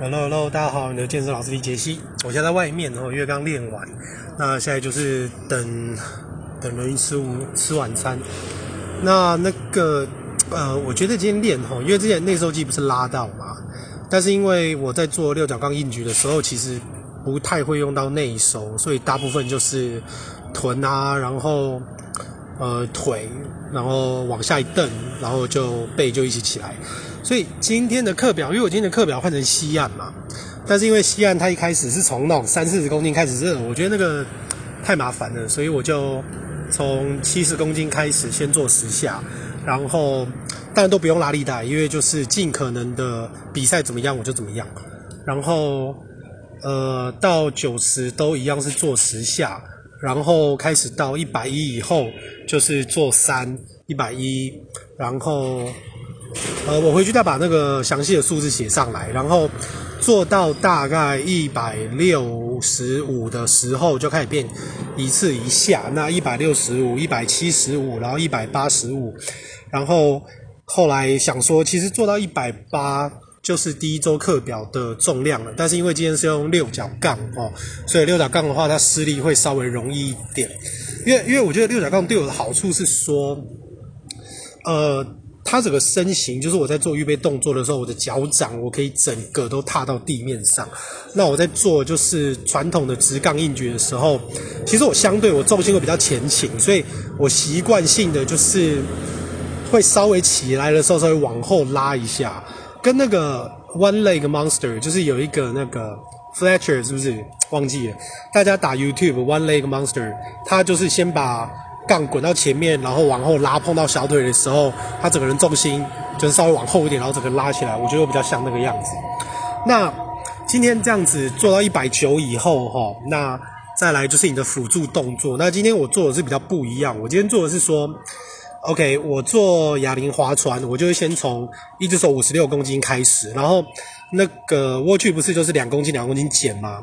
Hello Hello，大家好，你的健身老师李杰西。我现在在外面哦，因为刚练完，那现在就是等等人吃午吃晚餐。那那个呃，我觉得今天练哈，因为之前内收肌不是拉到嘛，但是因为我在做六角杠硬举的时候，其实不太会用到内收，所以大部分就是臀啊，然后呃腿，然后往下一蹬，然后就背就一起起来。所以今天的课表，因为我今天的课表换成西岸嘛，但是因为西岸它一开始是从那种三四十公斤开始热，我觉得那个太麻烦了，所以我就从七十公斤开始先做十下，然后当然都不用拉力带，因为就是尽可能的比赛怎么样我就怎么样，然后呃到九十都一样是做十下，然后开始到一百一以后就是做三一百一，然后。呃，我回去再把那个详细的数字写上来，然后做到大概一百六十五的时候就开始变一次一下，那一百六十五、一百七十五，然后一百八十五，然后后来想说，其实做到一百八就是第一周课表的重量了，但是因为今天是用六角杠哦，所以六角杠的话，它施力会稍微容易一点，因为因为我觉得六角杠对我的好处是说，呃。它整个身形，就是我在做预备动作的时候，我的脚掌我可以整个都踏到地面上。那我在做就是传统的直杠硬举的时候，其实我相对我重心会比较前倾，所以我习惯性的就是会稍微起来的时候稍微往后拉一下，跟那个 One Leg Monster 就是有一个那个 Fletcher 是不是忘记了？大家打 YouTube One Leg Monster，他就是先把。杠滚到前面，然后往后拉，碰到小腿的时候，他整个人重心就是稍微往后一点，然后整个拉起来，我觉得比较像那个样子。那今天这样子做到一百九以后，哈，那再来就是你的辅助动作。那今天我做的是比较不一样，我今天做的是说，OK，我做哑铃划船，我就会先从一只手五十六公斤开始，然后那个握距不是就是两公斤两公斤减吗？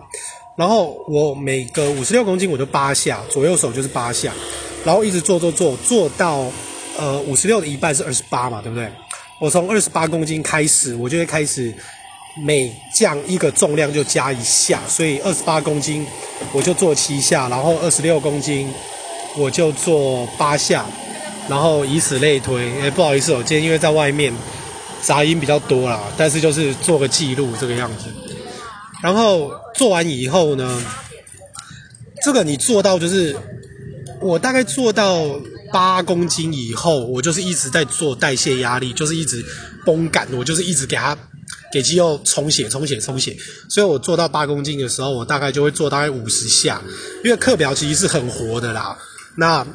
然后我每个五十六公斤我就八下，左右手就是八下。然后一直做做做做到，呃，五十六的一半是二十八嘛，对不对？我从二十八公斤开始，我就会开始每降一个重量就加一下，所以二十八公斤我就做七下，然后二十六公斤我就做八下，然后以此类推。哎，不好意思，我今天因为在外面杂音比较多啦，但是就是做个记录这个样子。然后做完以后呢，这个你做到就是。我大概做到八公斤以后，我就是一直在做代谢压力，就是一直绷感，我就是一直给它给肌肉充血、充血、充血。所以我做到八公斤的时候，我大概就会做大概五十下，因为课表其实是很活的啦。那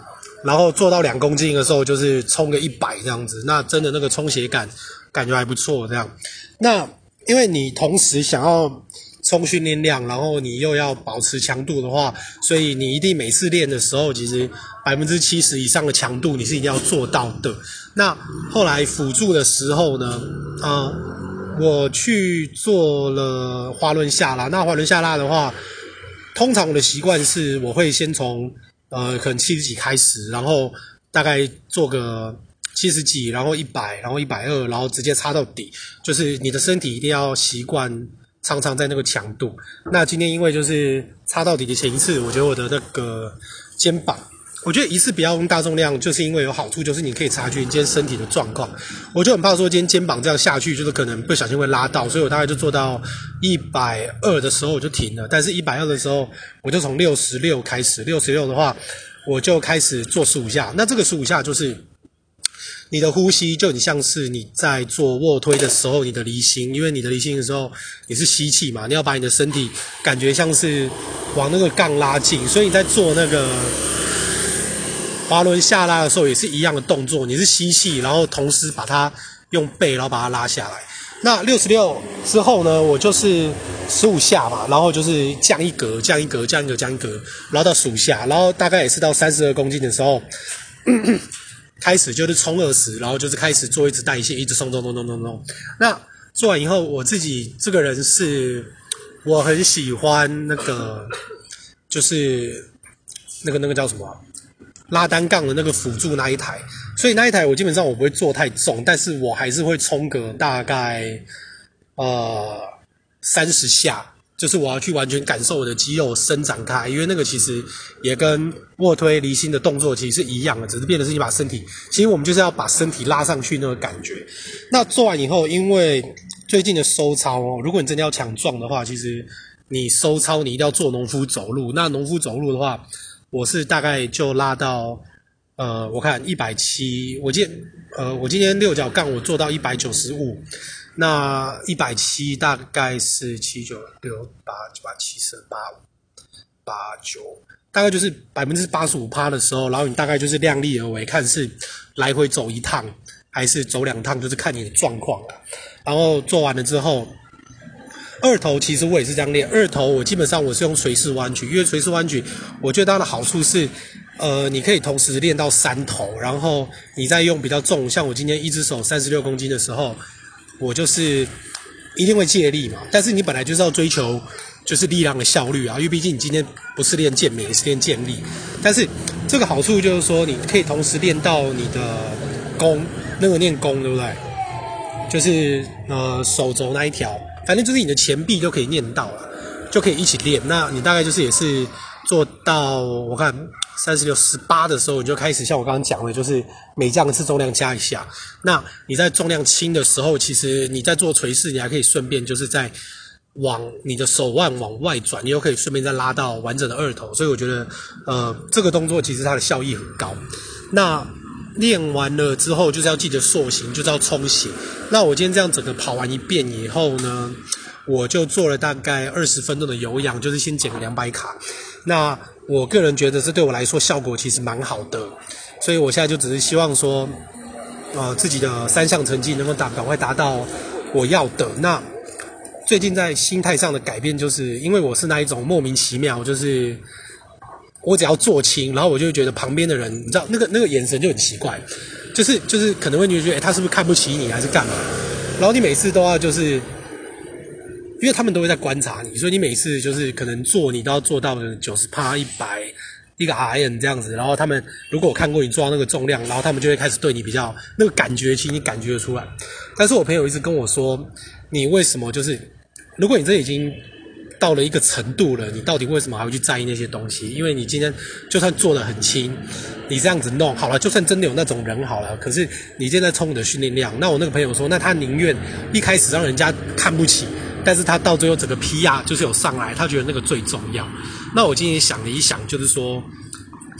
然后做到两公斤的时候，就是冲个一百这样子，那真的那个充血感感觉还不错这样。那因为你同时想要。充训练量，然后你又要保持强度的话，所以你一定每次练的时候，其实百分之七十以上的强度你是一定要做到的。那后来辅助的时候呢，啊、呃，我去做了滑轮下拉。那滑轮下拉的话，通常我的习惯是我会先从呃可能七十几开始，然后大概做个七十几，然后一百，然后一百二，然后直接插到底。就是你的身体一定要习惯。常常在那个强度。那今天因为就是插到底的前一次，我觉得我的那个肩膀，我觉得一次不要用大重量，就是因为有好处，就是你可以察觉你今天身体的状况。我就很怕说今天肩膀这样下去，就是可能不小心会拉到，所以我大概就做到一百二的时候我就停了。但是一百二的时候，我就从六十六开始，六十六的话，我就开始做十五下。那这个十五下就是。你的呼吸就很像是你在做卧推的时候，你的离心，因为你的离心的时候你是吸气嘛，你要把你的身体感觉像是往那个杠拉近，所以你在做那个滑轮下拉的时候也是一样的动作，你是吸气，然后同时把它用背，然后把它拉下来。那六十六之后呢，我就是十五下嘛，然后就是降一格，降一格，降一格，降一格，然后到数下，然后大概也是到三十二公斤的时候。咳咳开始就是冲二十，然后就是开始做一直代谢，一直冲冲冲冲冲冲。那做完以后，我自己这个人是，我很喜欢那个，就是那个那个叫什么，拉单杠的那个辅助那一台。所以那一台我基本上我不会做太重，但是我还是会冲个大概呃三十下。就是我要去完全感受我的肌肉伸展开，因为那个其实也跟卧推离心的动作其实是一样的，只是变的是你把身体，其实我们就是要把身体拉上去那个感觉。那做完以后，因为最近的收操哦，如果你真的要强壮的话，其实你收操你一定要做农夫走路。那农夫走路的话，我是大概就拉到呃，我看一百七，我今呃我今天六角杠我做到一百九十五。那一百七大概是七九六八九八七十八五八九，大概就是百分之八十五趴的时候，然后你大概就是量力而为，看是来回走一趟还是走两趟，就是看你的状况了。然后做完了之后，二头其实我也是这样练，二头我基本上我是用垂式弯曲，因为垂式弯曲我觉得它的好处是，呃，你可以同时练到三头，然后你再用比较重，像我今天一只手三十六公斤的时候。我就是一定会借力嘛，但是你本来就是要追求就是力量的效率啊，因为毕竟你今天不是练健美，是练健力。但是这个好处就是说，你可以同时练到你的弓，那个练弓对不对？就是呃手肘那一条，反正就是你的前臂都可以练到了，就可以一起练。那你大概就是也是做到我看。三十六十八的时候，你就开始像我刚刚讲的，就是每降一次重量加一下。那你在重量轻的时候，其实你在做垂式，你还可以顺便就是在往你的手腕往外转，你又可以顺便再拉到完整的二头。所以我觉得，呃，这个动作其实它的效益很高。那练完了之后，就是要记得塑形，就是要充血。那我今天这样整个跑完一遍以后呢，我就做了大概二十分钟的有氧，就是先减个两百卡。那我个人觉得这对我来说效果其实蛮好的，所以我现在就只是希望说，呃，自己的三项成绩能够达赶快达到我要的。那最近在心态上的改变，就是因为我是那一种莫名其妙，就是我只要做轻，然后我就觉得旁边的人，你知道那个那个眼神就很奇怪，就是就是可能会觉得，哎，他是不是看不起你，还是干嘛？然后你每次都要就是。因为他们都会在观察你，所以你每次就是可能做，你都要做到九十趴、一百一个 RM 这样子。然后他们如果看过你做到那个重量，然后他们就会开始对你比较那个感觉，其实你感觉得出来。但是我朋友一直跟我说，你为什么就是，如果你这已经到了一个程度了，你到底为什么还会去在意那些东西？因为你今天就算做得很轻，你这样子弄好了，就算真的有那种人好了，可是你现在冲你的训练量，那我那个朋友说，那他宁愿一开始让人家看不起。但是他到最后整个 PR 就是有上来，他觉得那个最重要。那我今天想了一想，就是说，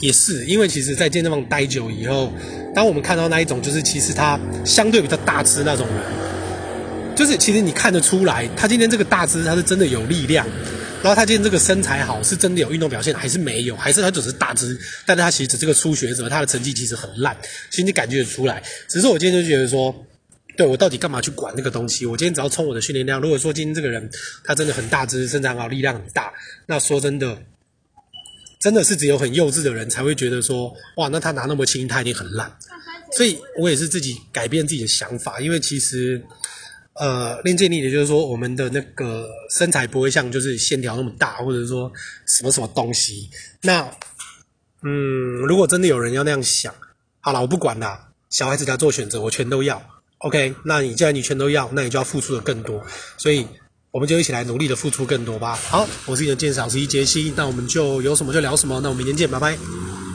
也是因为其实，在健身房待久以后，当我们看到那一种，就是其实他相对比较大只那种人，就是其实你看得出来，他今天这个大只他是真的有力量，然后他今天这个身材好，是真的有运动表现，还是没有？还是他只是大只？但是他其实这个初学者，他的成绩其实很烂，其实你感觉得出来。只是我今天就觉得说。对，我到底干嘛去管那个东西？我今天只要冲我的训练量。如果说今天这个人他真的很大只，身材好，力量很大，那说真的，真的是只有很幼稚的人才会觉得说，哇，那他拿那么轻，他一定很烂。所以我也是自己改变自己的想法，因为其实，呃，练健力的就是说，我们的那个身材不会像就是线条那么大，或者说什么什么东西。那，嗯，如果真的有人要那样想，好了，我不管了，小孩子他做选择，我全都要。OK，那你既然你全都要，那你就要付出的更多，所以我们就一起来努力的付出更多吧。好，我是你的鉴赏师杰西，那我们就有什么就聊什么，那我们明天见，拜拜。